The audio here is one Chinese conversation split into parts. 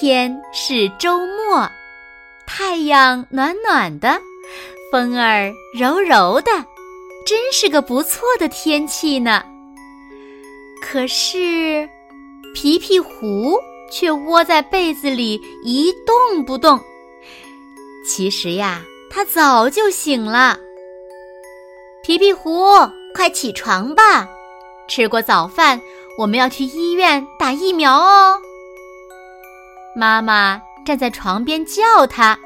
天是周末，太阳暖暖的，风儿柔柔的，真是个不错的天气呢。可是，皮皮狐却窝在被子里一动不动。其实呀，它早就醒了。皮皮狐，快起床吧！吃过早饭，我们要去医院打疫苗哦。妈妈站在床边叫他。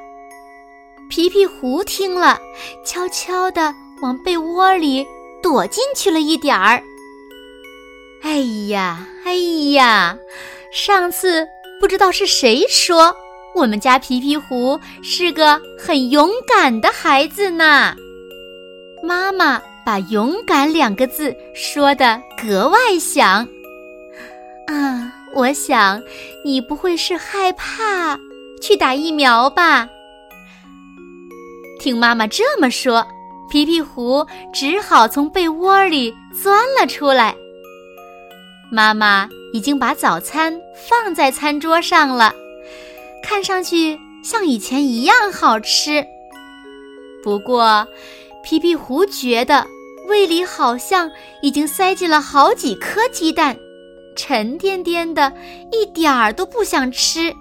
皮皮狐听了，悄悄地往被窝里躲进去了一点儿。哎呀，哎呀！上次不知道是谁说我们家皮皮狐是个很勇敢的孩子呢。妈妈把“勇敢”两个字说得格外响。啊，我想你不会是害怕去打疫苗吧？听妈妈这么说，皮皮狐只好从被窝里钻了出来。妈妈已经把早餐放在餐桌上了，看上去像以前一样好吃。不过，皮皮狐觉得胃里好像已经塞进了好几颗鸡蛋，沉甸甸的，一点儿都不想吃。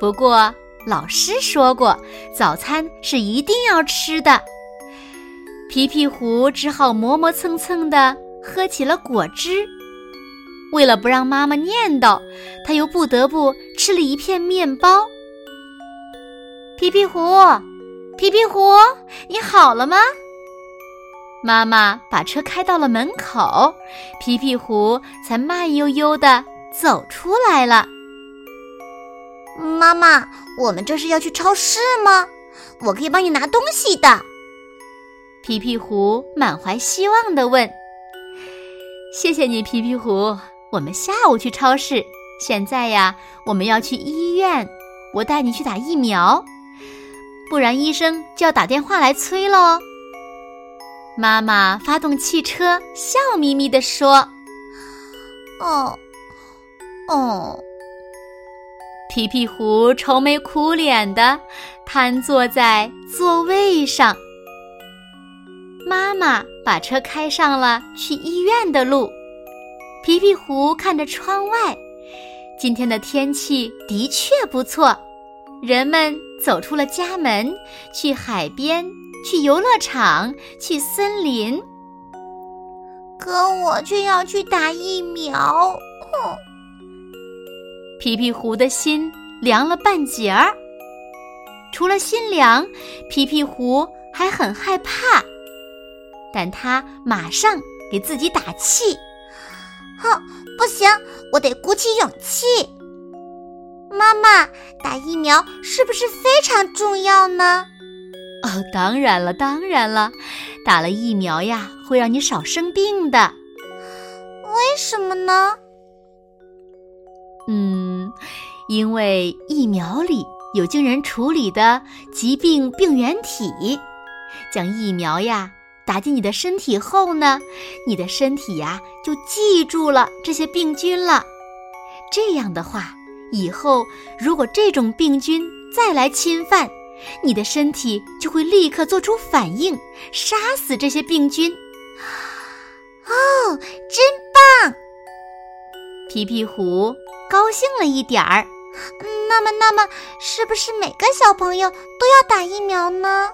不过，老师说过，早餐是一定要吃的。皮皮狐只好磨磨蹭蹭地喝起了果汁。为了不让妈妈念叨，他又不得不吃了一片面包。皮皮狐，皮皮狐，你好了吗？妈妈把车开到了门口，皮皮狐才慢悠悠地走出来了。妈妈，我们这是要去超市吗？我可以帮你拿东西的。皮皮狐满怀希望地问：“谢谢你，皮皮狐。”我们下午去超市，现在呀，我们要去医院，我带你去打疫苗，不然医生就要打电话来催喽。妈妈发动汽车，笑眯眯地说：“哦，哦。”皮皮狐愁眉苦脸的瘫坐在座位上。妈妈把车开上了去医院的路。皮皮狐看着窗外，今天的天气的确不错。人们走出了家门，去海边，去游乐场，去森林。可我却要去打疫苗。哼！皮皮狐的心凉了半截儿。除了心凉，皮皮狐还很害怕，但他马上给自己打气。哼，不行，我得鼓起勇气。妈妈，打疫苗是不是非常重要呢？哦，当然了，当然了，打了疫苗呀，会让你少生病的。为什么呢？嗯，因为疫苗里有经人处理的疾病病原体，将疫苗呀。打进你的身体后呢，你的身体呀就记住了这些病菌了。这样的话，以后如果这种病菌再来侵犯，你的身体就会立刻做出反应，杀死这些病菌。哦，真棒！皮皮狐高兴了一点儿。那么，那么，是不是每个小朋友都要打疫苗呢？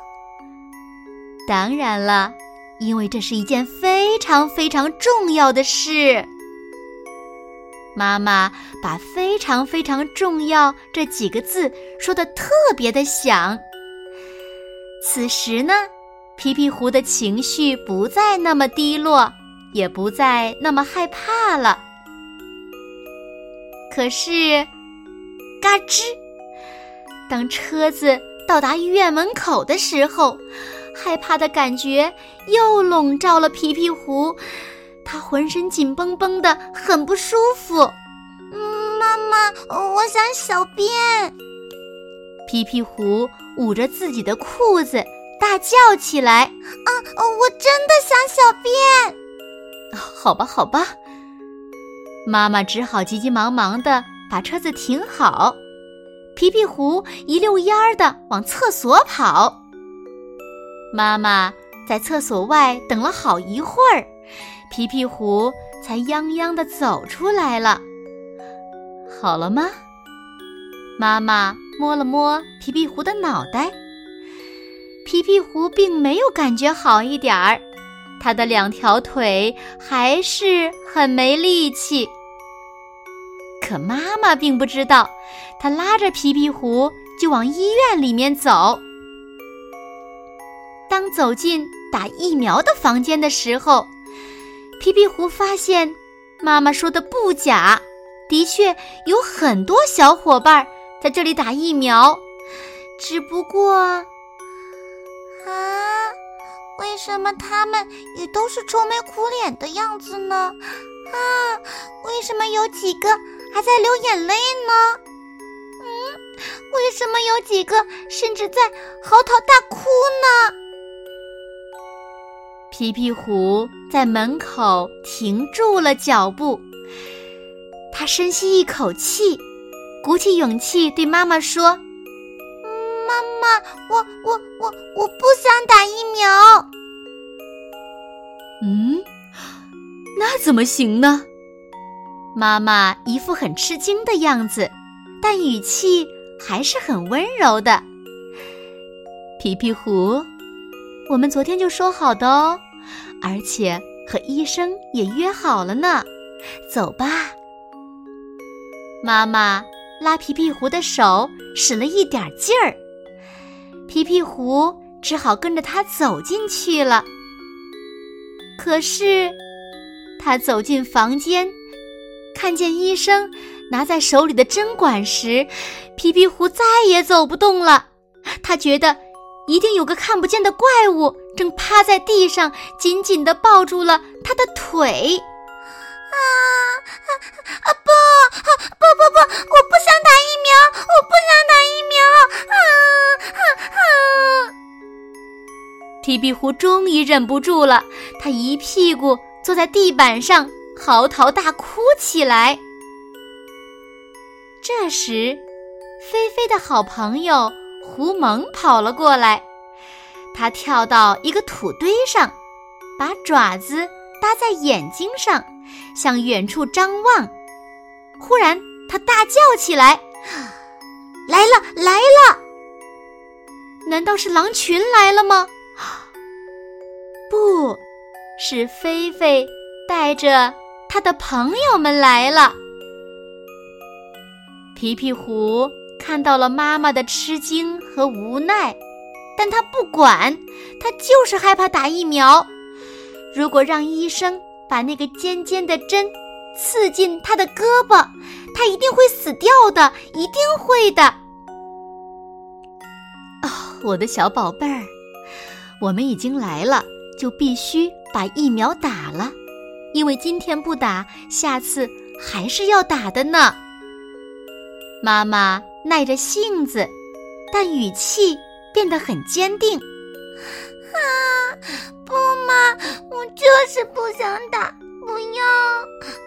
当然了。因为这是一件非常非常重要的事，妈妈把“非常非常重要”这几个字说的特别的响。此时呢，皮皮狐的情绪不再那么低落，也不再那么害怕了。可是，嘎吱，当车子到达医院门口的时候，害怕的感觉又笼罩了皮皮狐，他浑身紧绷绷的，很不舒服。嗯，妈妈，我想小便。皮皮狐捂着自己的裤子，大叫起来：“啊，我真的想小便！”好吧，好吧。妈妈只好急急忙忙的把车子停好，皮皮狐一溜烟儿的往厕所跑。妈妈在厕所外等了好一会儿，皮皮狐才泱泱的走出来了。好了吗？妈妈摸了摸皮皮狐的脑袋，皮皮狐并没有感觉好一点儿。他的两条腿还是很没力气，可妈妈并不知道，她拉着皮皮狐就往医院里面走。当走进打疫苗的房间的时候，皮皮狐发现妈妈说的不假，的确有很多小伙伴在这里打疫苗，只不过，啊。为什么他们也都是愁眉苦脸的样子呢？啊，为什么有几个还在流眼泪呢？嗯，为什么有几个甚至在嚎啕大哭呢？皮皮狐在门口停住了脚步，他深吸一口气，鼓起勇气对妈妈说。妈妈，我我我我不想打疫苗。嗯，那怎么行呢？妈妈一副很吃惊的样子，但语气还是很温柔的。皮皮狐，我们昨天就说好的哦，而且和医生也约好了呢。走吧。妈妈拉皮皮狐的手，使了一点劲儿。皮皮狐只好跟着他走进去了。可是，他走进房间，看见医生拿在手里的针管时，皮皮狐再也走不动了。他觉得一定有个看不见的怪物正趴在地上，紧紧地抱住了他的腿。啊啊啊不不不不！我不想打疫苗，我不想打疫苗！啊啊啊！皮皮狐终于忍不住了，他一屁股坐在地板上，嚎啕大哭起来。这时，菲菲的好朋友胡蒙跑了过来，他跳到一个土堆上，把爪子搭在眼睛上。向远处张望，忽然他大叫起来：“来了，来了！难道是狼群来了吗？不是，菲菲带着他的朋友们来了。”皮皮狐看到了妈妈的吃惊和无奈，但他不管，他就是害怕打疫苗。如果让医生……把那个尖尖的针刺进他的胳膊，他一定会死掉的，一定会的。哦，我的小宝贝儿，我们已经来了，就必须把疫苗打了，因为今天不打，下次还是要打的呢。妈妈耐着性子，但语气变得很坚定。啊，不嘛，我就是不想打，不要，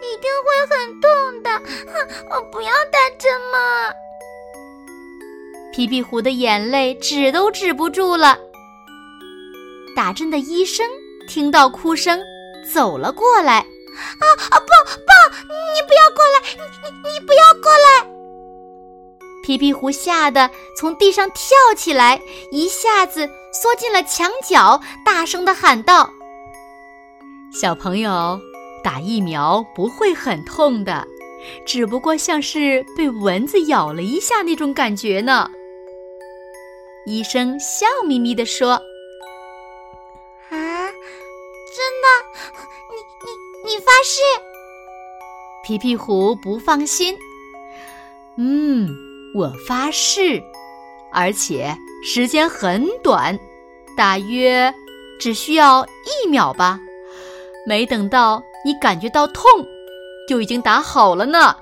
一定会很痛的，我不要打针嘛！皮皮狐的眼泪止都止不住了。打针的医生听到哭声，走了过来。啊啊，不不，你不要过来，你你你不要过来！皮皮狐吓得从地上跳起来，一下子缩进了墙角，大声地喊道：“小朋友，打疫苗不会很痛的，只不过像是被蚊子咬了一下那种感觉呢。”医生笑眯眯地说：“啊，真的？你你。”你发誓。皮皮狐不放心。嗯，我发誓，而且时间很短，大约只需要一秒吧。没等到你感觉到痛，就已经打好了呢。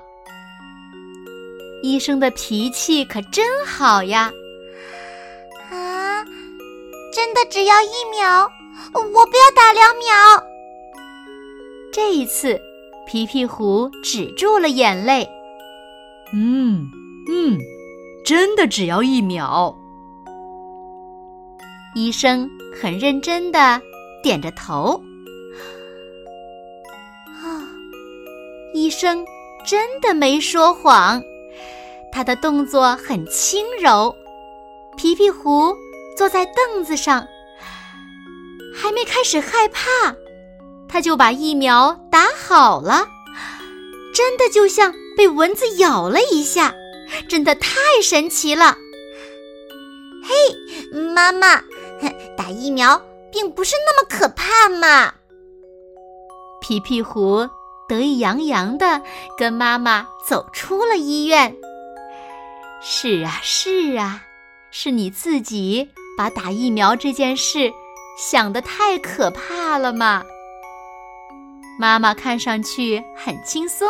医生的脾气可真好呀！啊，真的只要一秒？我不要打两秒。这一次，皮皮狐止住了眼泪。嗯嗯，真的只要一秒。医生很认真的点着头。啊，医生真的没说谎。他的动作很轻柔，皮皮狐坐在凳子上，还没开始害怕，他就把疫苗打好了，真的就像被蚊子咬了一下，真的太神奇了。嘿，妈妈，打疫苗并不是那么可怕嘛！皮皮狐得意洋洋的跟妈妈走出了医院。是啊，是啊，是你自己把打疫苗这件事想得太可怕了嘛。妈妈看上去很轻松。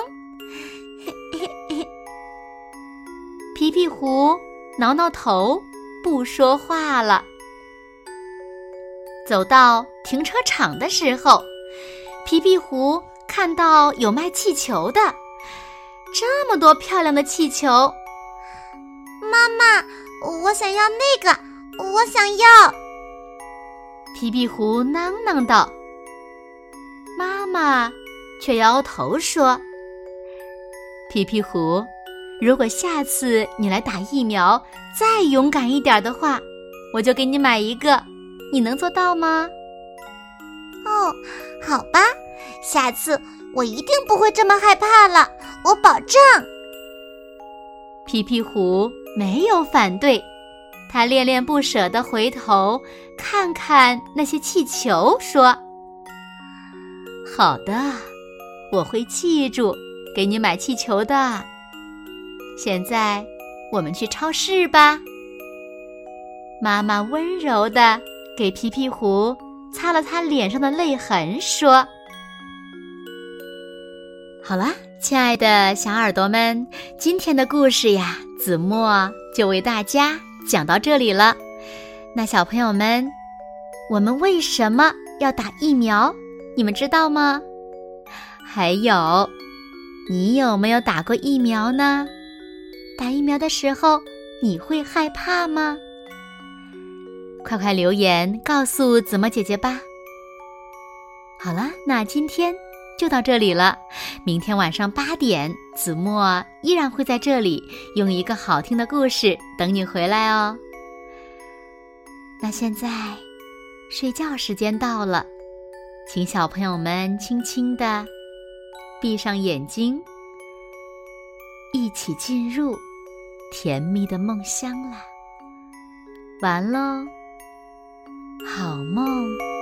皮皮狐挠挠头，不说话了。走到停车场的时候，皮皮狐看到有卖气球的，这么多漂亮的气球。妈妈，我想要那个，我想要。皮皮狐囔囔道。妈妈却摇头说：“皮皮狐，如果下次你来打疫苗再勇敢一点的话，我就给你买一个。你能做到吗？”哦，好吧，下次我一定不会这么害怕了，我保证。皮皮虎没有反对，他恋恋不舍地回头看看那些气球，说：“好的，我会记住给你买气球的。现在我们去超市吧。”妈妈温柔地给皮皮狐擦了擦脸上的泪痕，说：“好了。”亲爱的小耳朵们，今天的故事呀，子墨就为大家讲到这里了。那小朋友们，我们为什么要打疫苗？你们知道吗？还有，你有没有打过疫苗呢？打疫苗的时候，你会害怕吗？快快留言告诉子墨姐姐吧。好了，那今天。就到这里了，明天晚上八点，子墨依然会在这里用一个好听的故事等你回来哦。那现在，睡觉时间到了，请小朋友们轻轻的闭上眼睛，一起进入甜蜜的梦乡啦。完喽，好梦。